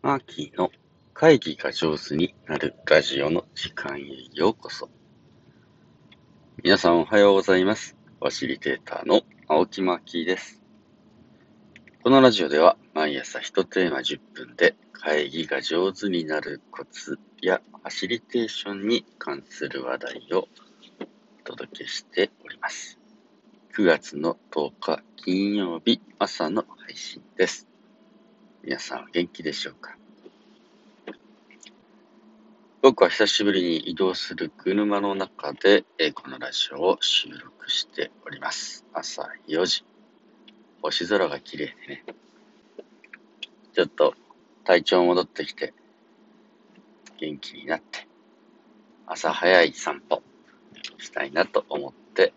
マーキーの会議が上手になるラジオの時間へようこそ。皆さんおはようございます。ファシリテーターの青木マーキーです。このラジオでは毎朝一テーマ10分で会議が上手になるコツやファシリテーションに関する話題をお届けしております。9月の10日金曜日朝の配信です。皆さん元気でしょうか？僕は久しぶりに移動する車の中で、えこのラジオを収録しております。朝4時。星空が綺麗でね。ちょっと体調戻ってきて、元気になって、朝早い散歩したいなと思って、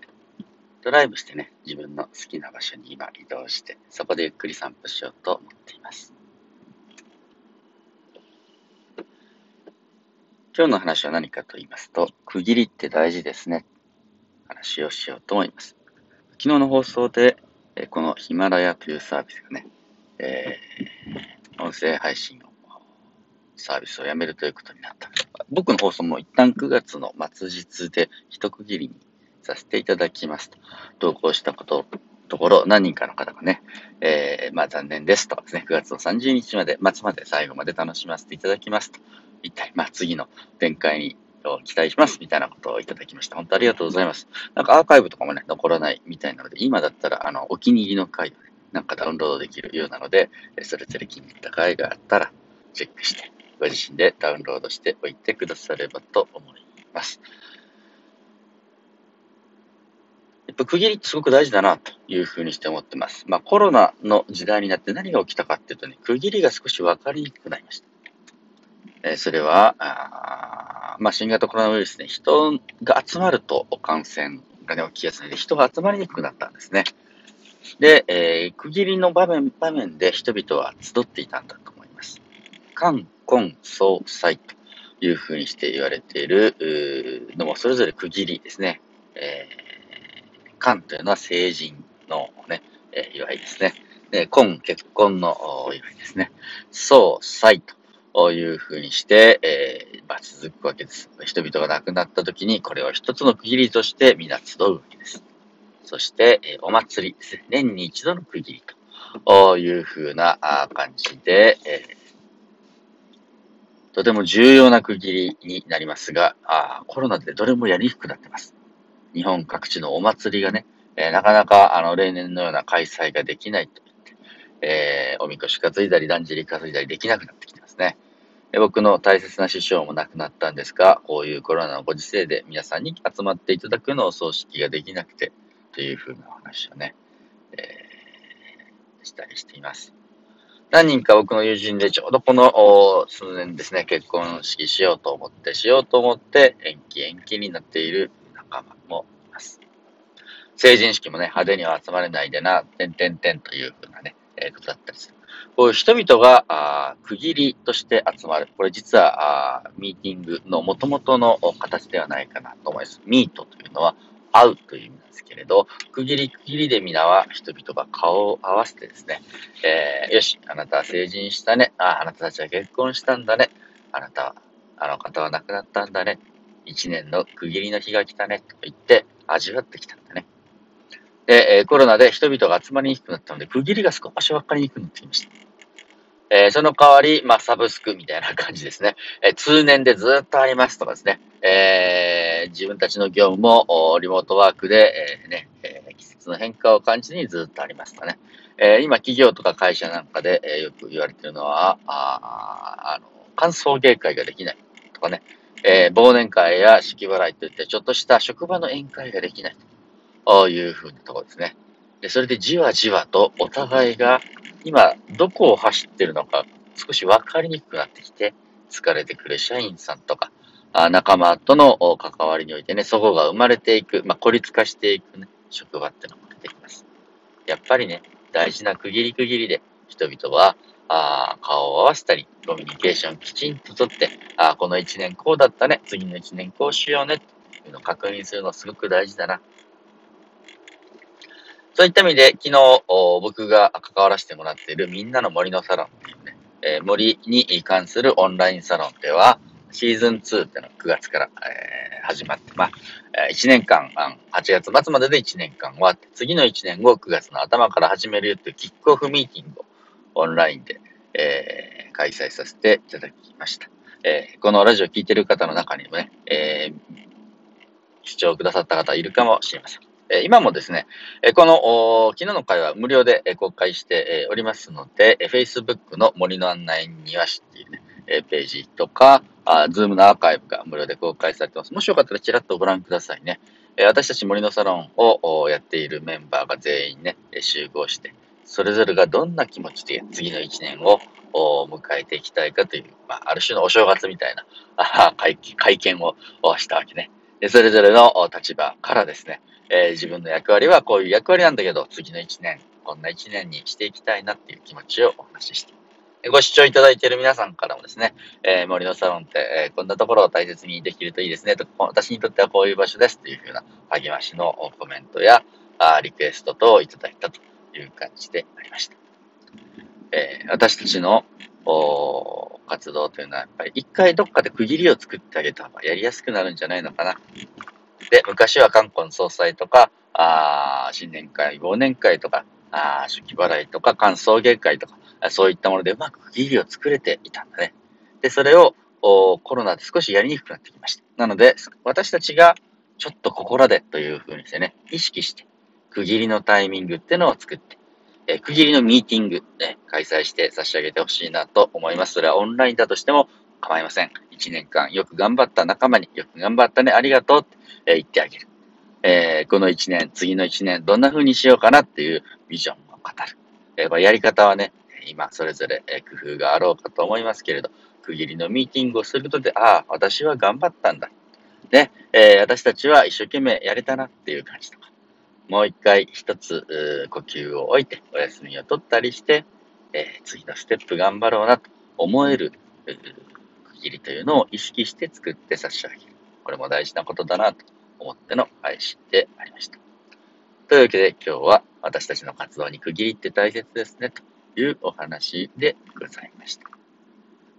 ドライブしてね、自分の好きな場所に今移動して、そこでゆっくり散歩しようと思っています。今日の話は何かと言いますと、区切りって大事ですね。話をしようと思います。昨日の放送で、えこのヒマラヤというサービスがね、えー音声配信を、サービスをやめるということになった。僕の放送も一旦9月の末日で一区切りにさせていただきますと、投稿したこと、ところ、何人かの方がね、えーまあ残念ですとですね、9月の30日まで、末まで最後まで楽しませていただきますと一体、まあ、次の展開に期待しますみたいなことをいただきました。本当ありがとうございます。なんかアーカイブとかもね、残らないみたいなので、今だったら、あの、お気に入りの回をね、なんかダウンロードできるようなので、それぞれ気に入った回があったら、チェックして、ご自身でダウンロードしておいてくださればと思います。やっぱ区切りってすごく大事だなというふうにして思ってます。まあコロナの時代になって何が起きたかっていうとね、区切りが少し分かりにくくなりました。それは、まあ、新型コロナウイルスね、人が集まると感染が、ね、起きやすいので、人が集まりにくくなったんですね。で、えー区切りの場面、場面で人々は集っていたんだと思います。冠、婚、葬、祭というふうにして言われているのも、それぞれ区切りですね。えー、というのは成人のね、えー祝いですね。で、婚、結婚の祝いですね。葬、祭というふうにして、えーまあ、続くわけです。人々が亡くなった時に、これを一つの区切りとして皆集うわけです。そして、えお祭りですね。年に一度の区切りというふうな感じで、えーとても重要な区切りになりますが、あコロナでどれもやりにくくなってます。日本各地のお祭りがね、えーなかなかあの例年のような開催ができないと言って、えーおみこし担いだり、だんじり担いだりできなくなってきてね。僕の大切な師匠も亡くなったんですが、こういうコロナのご時世で皆さんに集まっていただくのお葬式ができなくて、というふうなお話をね、えーしたりしています。何人か僕の友人でちょうどこの数年ですね、結婚式しようと思って、しようと思って延期延期になっている仲間もいます。成人式もね、派手には集まれないでな、てんてんてんというふうなね、えーことだったりする。こう人々があ区切りとして集まる。これ実はあミーティングの元々の形ではないかなと思います。ミートというのは会うという意味なんですけれど、区切り区切りで皆は人々が顔を合わせてですね、えーよし、あなたは成人したね。ああなたたちは結婚したんだね。あなたは、あの方は亡くなったんだね。一年の区切りの日が来たね。と言って味わってきたんだね。で、コロナで人々が集まりにくくなったので、区切りが少し分かりにくくなってきました。えーその代わり、まあ、サブスクみたいな感じですね。えー通年でずっとありますとかですね。えー自分たちの業務もリモートワークで、えね、え季節の変化を感じずにずっとありますとかね。え今、企業とか会社なんかで、えよく言われてるのは、ああの、歓送迎会ができないとかね。え忘年会や式払いといって、ちょっとした職場の宴会ができないというふうなところですね。で、それでじわじわとお互いが今どこを走ってるのか少し分かりにくくなってきて疲れてくる社員さんとかあ仲間との関わりにおいてね、そこが生まれていく、まあ、孤立化していくね、職場ってのも出てきます。やっぱりね、大事な区切り区切りで人々はあ顔を合わせたり、コミュニケーションきちんととって、あこの1年こうだったね、次の1年こうしようね、っていうのを確認するのすごく大事だな。そういった意味で、昨日、僕が関わらせてもらっているみんなの森のサロンっていうね、えー、森に関するオンラインサロンでは、シーズン2っていうの9月から、えー、始まって、まあ、1年間、8月末までで1年間終わって、次の1年後9月の頭から始めるよっていうキックオフミーティングをオンラインで、えー、開催させていただきました。えー、このラジオ聴いてる方の中にもね、えー、視聴くださった方いるかもしれません。え今もですね、えこの昨日の回は無料で公開しておりますので、Facebook の森の案内庭師っていうね、ページとか、あ Zoom のアーカイブが無料で公開されてます。もしよかったらちらっとご覧くださいね。え私たち森のサロンをやっているメンバーが全員ね、集合して、それぞれがどんな気持ちで次の1年を迎えていきたいかという、まあ、ある種のお正月みたいな会見をしたわけね。それぞれの立場からですね、えー、自分の役割はこういう役割なんだけど、次の1年、こんな1年にしていきたいなっていう気持ちをお話ししてご視聴いただいている皆さんからもですね、えー、森のサロンって、えー、こんなところを大切にできるといいですねと、私にとってはこういう場所ですというふうな励ましのコメントやあリクエストといただいたという感じでありました。えー、私たちの活動というのはやっぱり一回どっかで区切りを作ってあげた方がやりやすくなるんじゃないのかな。で、昔は韓国総裁とか、あ新年会、忘年会とか、あ出来払いとか、歓送迎会とか、そういったものでうまく区切りを作れていたんだね。で、それをコロナで少しやりにくくなってきました。なので、私たちがちょっとここらでというふうにしてね、意識して、区切りのタイミングっていうのを作って、え区切りのミーティング、ね、開催して差し上げてほしいなと思います。それはオンラインだとしても構いません。1年間よく頑張った仲間によく頑張ったね、ありがとうって、え言ってあげる。えー、この1年、次の1年、どんな風にしようかなっていうビジョンを語る。えー、やり方はね、今それぞれ工夫があろうかと思いますけれど、区切りのミーティングをすることで、ああ、私は頑張ったんだ。ね、えー、私たちは一生懸命やれたなっていう感じと、もう一回一つ呼吸を置いてお休みを取ったりして、えー、次のステップ頑張ろうなと思える区切りというのを意識して作って差し上げる。これも大事なことだなと思っての配信でありました。というわけで今日は私たちの活動に区切りって大切ですねというお話でございました。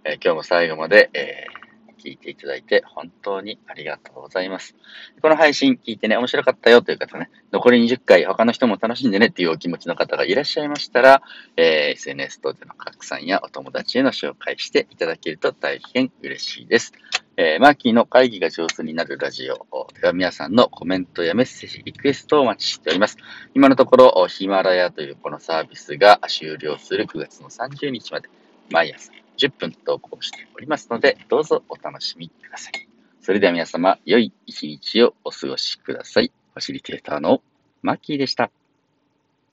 えー、今日も最後まで、えー、聞いていただいて本当にありがとうございます。この配信聞いてね、面白かったよという方ね、残り20回他の人も楽しんでねっていうお気持ちの方がいらっしゃいましたら、えー、SNS 等での拡散やお友達への紹介していただけると大変嬉しいです。えー、マーキーの会議が上手になるラジオでは皆さんのコメントやメッセージ、リクエストをお待ちしております。今のところ、ヒマラヤというこのサービスが終了する9月の30日まで毎朝10分投稿しておりますので、どうぞお楽しみください。それでは皆様、良い一日をお過ごしください。ファシリテーターのマッキーでした。